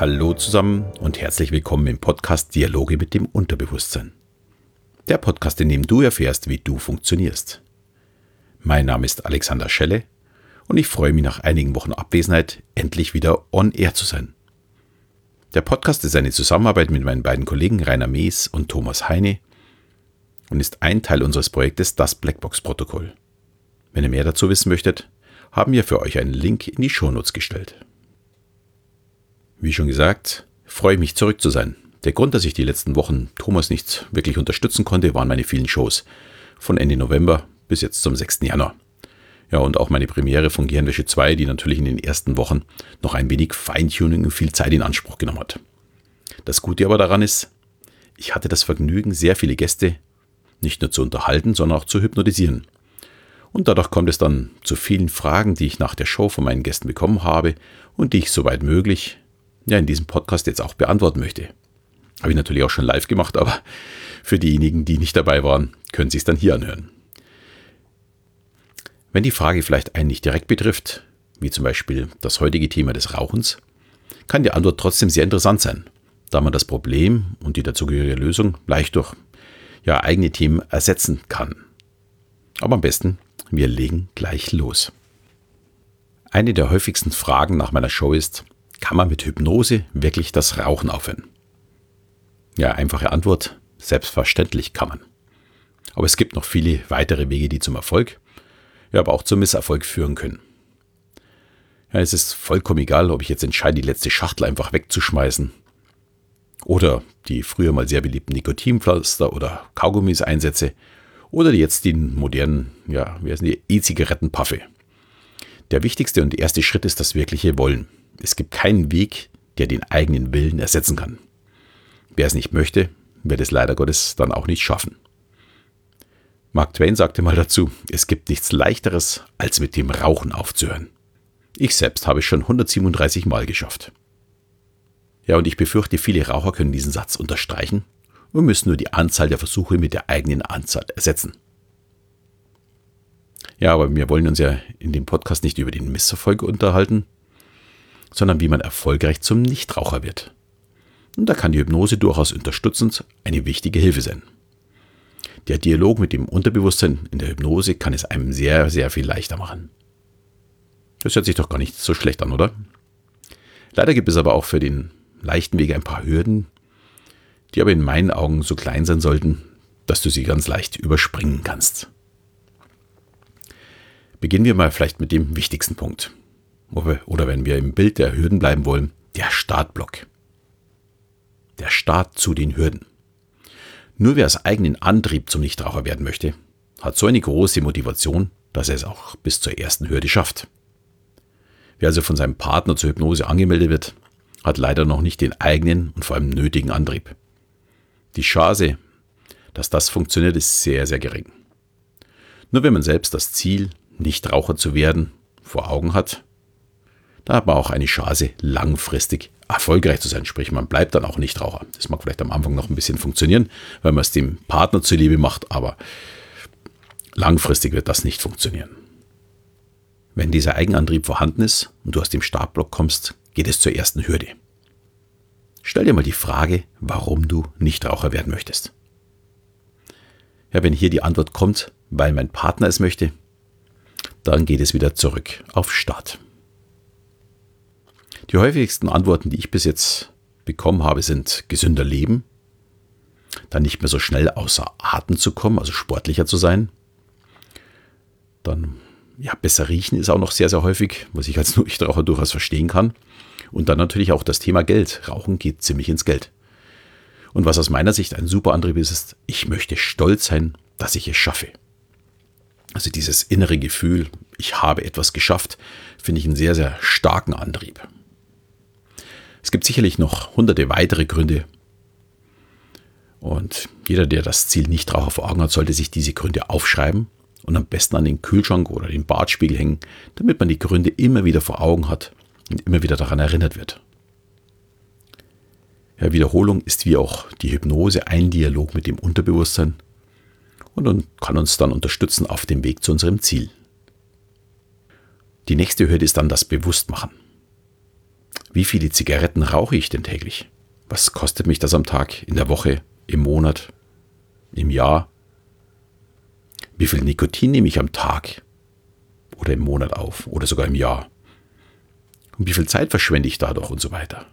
Hallo zusammen und herzlich willkommen im Podcast Dialoge mit dem Unterbewusstsein. Der Podcast, in dem du erfährst, wie du funktionierst. Mein Name ist Alexander Schelle und ich freue mich nach einigen Wochen Abwesenheit endlich wieder on air zu sein. Der Podcast ist eine Zusammenarbeit mit meinen beiden Kollegen Rainer Mees und Thomas Heine und ist ein Teil unseres Projektes Das Blackbox-Protokoll. Wenn ihr mehr dazu wissen möchtet, haben wir für euch einen Link in die Shownotes gestellt. Wie schon gesagt, freue ich mich zurück zu sein. Der Grund, dass ich die letzten Wochen Thomas nicht wirklich unterstützen konnte, waren meine vielen Shows. Von Ende November bis jetzt zum 6. Januar. Ja, und auch meine Premiere von Gehirnwäsche 2, die natürlich in den ersten Wochen noch ein wenig Feintuning und viel Zeit in Anspruch genommen hat. Das Gute aber daran ist, ich hatte das Vergnügen, sehr viele Gäste nicht nur zu unterhalten, sondern auch zu hypnotisieren. Und dadurch kommt es dann zu vielen Fragen, die ich nach der Show von meinen Gästen bekommen habe und die ich soweit möglich ja in diesem Podcast jetzt auch beantworten möchte. Habe ich natürlich auch schon live gemacht, aber für diejenigen, die nicht dabei waren, können Sie es dann hier anhören. Wenn die Frage vielleicht einen nicht direkt betrifft, wie zum Beispiel das heutige Thema des Rauchens, kann die Antwort trotzdem sehr interessant sein, da man das Problem und die dazugehörige Lösung leicht durch ja, eigene Themen ersetzen kann. Aber am besten, wir legen gleich los. Eine der häufigsten Fragen nach meiner Show ist, kann man mit Hypnose wirklich das Rauchen aufhören? Ja, einfache Antwort, selbstverständlich kann man. Aber es gibt noch viele weitere Wege, die zum Erfolg, ja, aber auch zum Misserfolg führen können. Ja, es ist vollkommen egal, ob ich jetzt entscheide, die letzte Schachtel einfach wegzuschmeißen oder die früher mal sehr beliebten Nikotinpflaster oder Kaugummis einsetze oder jetzt die modernen, ja, wie heißen die, E-Zigaretten paffe. Der wichtigste und erste Schritt ist das wirkliche Wollen. Es gibt keinen Weg, der den eigenen Willen ersetzen kann. Wer es nicht möchte, wird es leider Gottes dann auch nicht schaffen. Mark Twain sagte mal dazu, es gibt nichts leichteres, als mit dem Rauchen aufzuhören. Ich selbst habe es schon 137 Mal geschafft. Ja, und ich befürchte, viele Raucher können diesen Satz unterstreichen und müssen nur die Anzahl der Versuche mit der eigenen Anzahl ersetzen. Ja, aber wir wollen uns ja in dem Podcast nicht über den Misserfolg unterhalten, sondern wie man erfolgreich zum Nichtraucher wird. Und da kann die Hypnose durchaus unterstützend eine wichtige Hilfe sein. Der Dialog mit dem Unterbewusstsein in der Hypnose kann es einem sehr, sehr viel leichter machen. Das hört sich doch gar nicht so schlecht an, oder? Leider gibt es aber auch für den leichten Weg ein paar Hürden, die aber in meinen Augen so klein sein sollten, dass du sie ganz leicht überspringen kannst. Beginnen wir mal vielleicht mit dem wichtigsten Punkt. Oder wenn wir im Bild der Hürden bleiben wollen, der Startblock. Der Start zu den Hürden. Nur wer aus eigenen Antrieb zum Nichtraucher werden möchte, hat so eine große Motivation, dass er es auch bis zur ersten Hürde schafft. Wer also von seinem Partner zur Hypnose angemeldet wird, hat leider noch nicht den eigenen und vor allem nötigen Antrieb. Die Chance, dass das funktioniert, ist sehr, sehr gering. Nur wenn man selbst das Ziel, Nichtraucher zu werden, vor Augen hat, da hat man auch eine Chance, langfristig erfolgreich zu sein. Sprich, man bleibt dann auch Nichtraucher. Das mag vielleicht am Anfang noch ein bisschen funktionieren, weil man es dem Partner zuliebe macht, aber langfristig wird das nicht funktionieren. Wenn dieser Eigenantrieb vorhanden ist und du aus dem Startblock kommst, geht es zur ersten Hürde. Stell dir mal die Frage, warum du Nichtraucher werden möchtest. Ja, wenn hier die Antwort kommt, weil mein Partner es möchte, dann geht es wieder zurück auf Start. Die häufigsten Antworten, die ich bis jetzt bekommen habe, sind gesünder Leben, dann nicht mehr so schnell außer Atem zu kommen, also sportlicher zu sein, dann ja, besser riechen ist auch noch sehr, sehr häufig, was ich als Nichtraucher durchaus verstehen kann. Und dann natürlich auch das Thema Geld. Rauchen geht ziemlich ins Geld. Und was aus meiner Sicht ein super Antrieb ist, ist, ich möchte stolz sein, dass ich es schaffe. Also dieses innere Gefühl, ich habe etwas geschafft, finde ich einen sehr, sehr starken Antrieb. Es gibt sicherlich noch hunderte weitere Gründe. Und jeder, der das Ziel nicht Nichtraucher vor Augen hat, sollte sich diese Gründe aufschreiben und am besten an den Kühlschrank oder den Badspiegel hängen, damit man die Gründe immer wieder vor Augen hat und immer wieder daran erinnert wird. Ja, Wiederholung ist wie auch die Hypnose ein Dialog mit dem Unterbewusstsein und kann uns dann unterstützen auf dem Weg zu unserem Ziel. Die nächste Hürde ist dann das Bewusstmachen. Wie viele Zigaretten rauche ich denn täglich? Was kostet mich das am Tag, in der Woche, im Monat, im Jahr? Wie viel Nikotin nehme ich am Tag oder im Monat auf oder sogar im Jahr? Und wie viel Zeit verschwende ich dadurch und so weiter?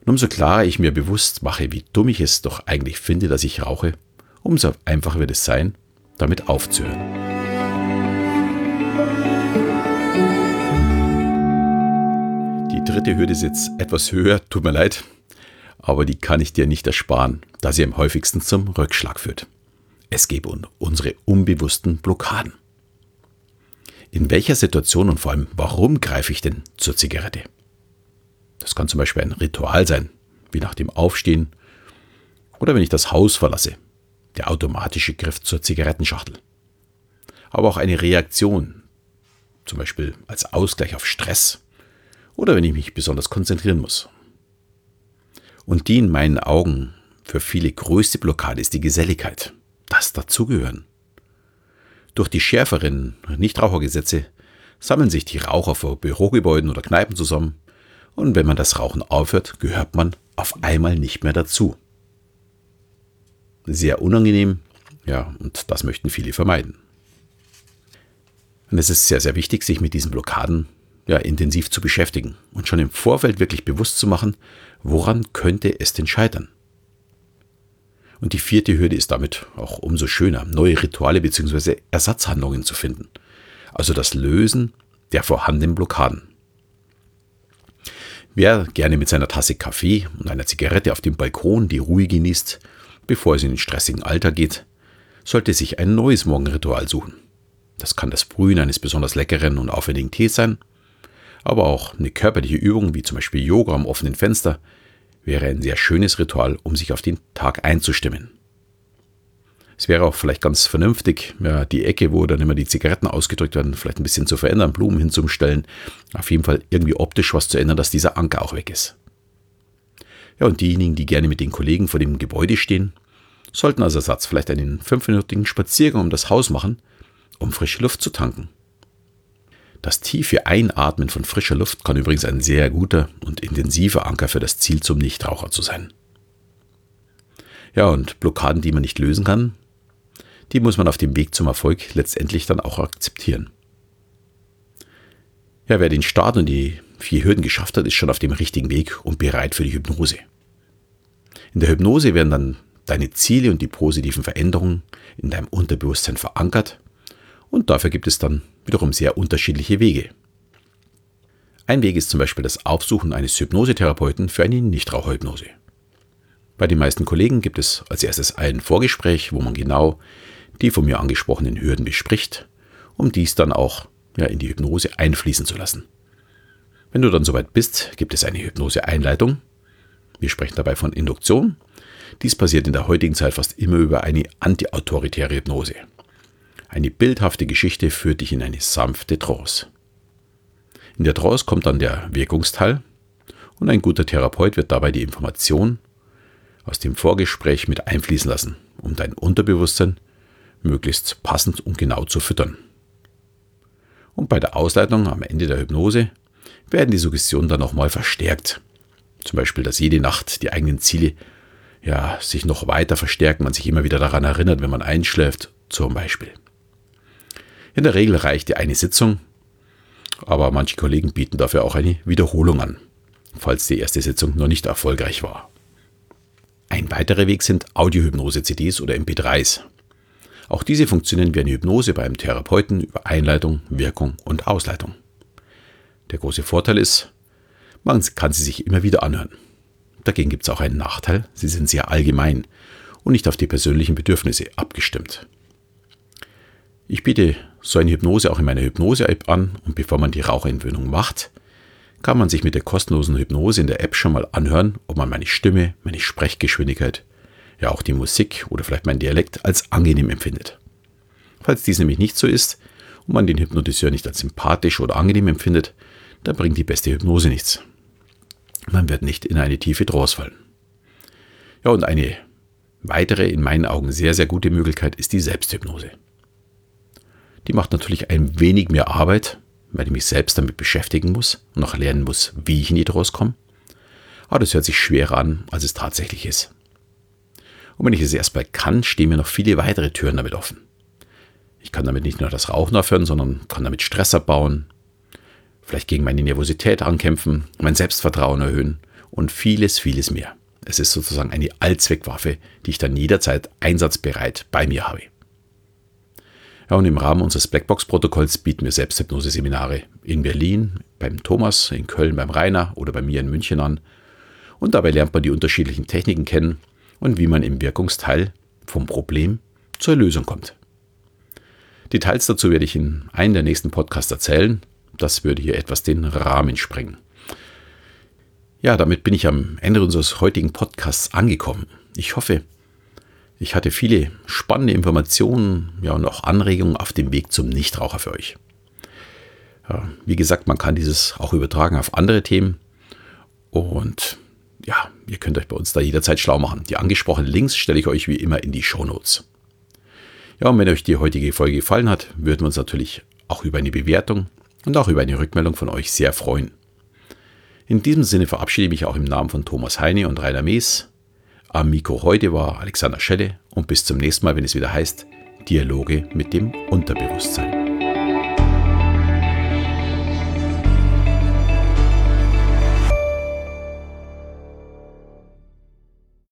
Und umso klarer ich mir bewusst mache, wie dumm ich es doch eigentlich finde, dass ich rauche, umso einfacher wird es sein, damit aufzuhören. Die dritte Hürde ist jetzt etwas höher, tut mir leid, aber die kann ich dir nicht ersparen, da sie am häufigsten zum Rückschlag führt. Es geht um unsere unbewussten Blockaden. In welcher Situation und vor allem warum greife ich denn zur Zigarette? Das kann zum Beispiel ein Ritual sein, wie nach dem Aufstehen oder wenn ich das Haus verlasse, der automatische Griff zur Zigarettenschachtel. Aber auch eine Reaktion, zum Beispiel als Ausgleich auf Stress oder wenn ich mich besonders konzentrieren muss. Und die in meinen Augen für viele größte Blockade ist die Geselligkeit, das Dazugehören. Durch die schärferen Nichtrauchergesetze sammeln sich die Raucher vor Bürogebäuden oder Kneipen zusammen und wenn man das Rauchen aufhört, gehört man auf einmal nicht mehr dazu. Sehr unangenehm, ja, und das möchten viele vermeiden. Und es ist sehr, sehr wichtig, sich mit diesen Blockaden ja, intensiv zu beschäftigen und schon im Vorfeld wirklich bewusst zu machen, woran könnte es denn scheitern. Und die vierte Hürde ist damit auch umso schöner, neue Rituale bzw. Ersatzhandlungen zu finden. Also das Lösen der vorhandenen Blockaden. Wer gerne mit seiner Tasse Kaffee und einer Zigarette auf dem Balkon die Ruhe genießt, bevor es in den stressigen Alter geht, sollte sich ein neues Morgenritual suchen. Das kann das Brühen eines besonders leckeren und aufwendigen Tees sein, aber auch eine körperliche Übung wie zum Beispiel Yoga am offenen Fenster wäre ein sehr schönes Ritual, um sich auf den Tag einzustimmen. Es wäre auch vielleicht ganz vernünftig, ja, die Ecke, wo dann immer die Zigaretten ausgedrückt werden, vielleicht ein bisschen zu verändern, Blumen hinzustellen. Auf jeden Fall irgendwie optisch was zu ändern, dass dieser Anker auch weg ist. Ja, und diejenigen, die gerne mit den Kollegen vor dem Gebäude stehen, sollten als Ersatz vielleicht einen fünfminütigen Spaziergang um das Haus machen, um frische Luft zu tanken. Das tiefe Einatmen von frischer Luft kann übrigens ein sehr guter und intensiver Anker für das Ziel zum Nichtraucher zu sein. Ja, und Blockaden, die man nicht lösen kann, die muss man auf dem Weg zum Erfolg letztendlich dann auch akzeptieren. Ja, wer den Start und die vier Hürden geschafft hat, ist schon auf dem richtigen Weg und bereit für die Hypnose. In der Hypnose werden dann deine Ziele und die positiven Veränderungen in deinem Unterbewusstsein verankert und dafür gibt es dann wiederum sehr unterschiedliche Wege. Ein Weg ist zum Beispiel das Aufsuchen eines Hypnosetherapeuten für eine Nichtraucherhypnose. Bei den meisten Kollegen gibt es als erstes ein Vorgespräch, wo man genau die von mir angesprochenen Hürden bespricht, um dies dann auch ja, in die Hypnose einfließen zu lassen. Wenn du dann soweit bist, gibt es eine Hypnose-Einleitung. Wir sprechen dabei von Induktion. Dies passiert in der heutigen Zeit fast immer über eine antiautoritäre Hypnose. Eine bildhafte Geschichte führt dich in eine sanfte Trance. In der Trance kommt dann der Wirkungsteil und ein guter Therapeut wird dabei die Information aus dem Vorgespräch mit einfließen lassen, um dein Unterbewusstsein möglichst passend und genau zu füttern. Und bei der Ausleitung am Ende der Hypnose werden die Suggestionen dann nochmal verstärkt. Zum Beispiel, dass jede Nacht die eigenen Ziele ja, sich noch weiter verstärken, man sich immer wieder daran erinnert, wenn man einschläft, zum Beispiel. In der Regel reicht die eine Sitzung, aber manche Kollegen bieten dafür auch eine Wiederholung an, falls die erste Sitzung noch nicht erfolgreich war. Ein weiterer Weg sind Audiohypnose-CDs oder MP3s. Auch diese funktionieren wie eine Hypnose beim Therapeuten über Einleitung, Wirkung und Ausleitung. Der große Vorteil ist, man kann sie sich immer wieder anhören. Dagegen gibt es auch einen Nachteil, sie sind sehr allgemein und nicht auf die persönlichen Bedürfnisse abgestimmt. Ich biete so eine Hypnose auch in meiner Hypnose-App an und bevor man die Raucherentwöhnung macht, kann man sich mit der kostenlosen Hypnose in der App schon mal anhören, ob man meine Stimme, meine Sprechgeschwindigkeit ja auch die Musik oder vielleicht mein Dialekt als angenehm empfindet. Falls dies nämlich nicht so ist und man den Hypnotiseur nicht als sympathisch oder angenehm empfindet, dann bringt die beste Hypnose nichts. Man wird nicht in eine tiefe Trance fallen. Ja, und eine weitere, in meinen Augen sehr, sehr gute Möglichkeit ist die Selbsthypnose. Die macht natürlich ein wenig mehr Arbeit, weil ich mich selbst damit beschäftigen muss und noch lernen muss, wie ich in die rauskomme. Aber das hört sich schwerer an, als es tatsächlich ist. Und wenn ich es erstmal kann, stehen mir noch viele weitere Türen damit offen. Ich kann damit nicht nur das Rauchen aufhören, sondern kann damit Stress abbauen, vielleicht gegen meine Nervosität ankämpfen, mein Selbstvertrauen erhöhen und vieles, vieles mehr. Es ist sozusagen eine Allzweckwaffe, die ich dann jederzeit einsatzbereit bei mir habe. Ja, und im Rahmen unseres Blackbox-Protokolls bieten wir Selbsthypnose-Seminare in Berlin, beim Thomas, in Köln beim Rainer oder bei mir in München an. Und dabei lernt man die unterschiedlichen Techniken kennen und wie man im Wirkungsteil vom Problem zur Lösung kommt. Details dazu werde ich in einem der nächsten Podcasts erzählen. Das würde hier etwas den Rahmen sprengen. Ja, damit bin ich am Ende unseres heutigen Podcasts angekommen. Ich hoffe, ich hatte viele spannende Informationen ja, und auch Anregungen auf dem Weg zum Nichtraucher für euch. Ja, wie gesagt, man kann dieses auch übertragen auf andere Themen. Und ja, ihr könnt euch bei uns da jederzeit schlau machen. Die angesprochenen Links stelle ich euch wie immer in die Show Notes. Ja, und wenn euch die heutige Folge gefallen hat, würden wir uns natürlich auch über eine Bewertung und auch über eine Rückmeldung von euch sehr freuen. In diesem Sinne verabschiede ich mich auch im Namen von Thomas Heine und Rainer Mees. Am Mikro heute war Alexander Schelle und bis zum nächsten Mal, wenn es wieder heißt Dialoge mit dem Unterbewusstsein.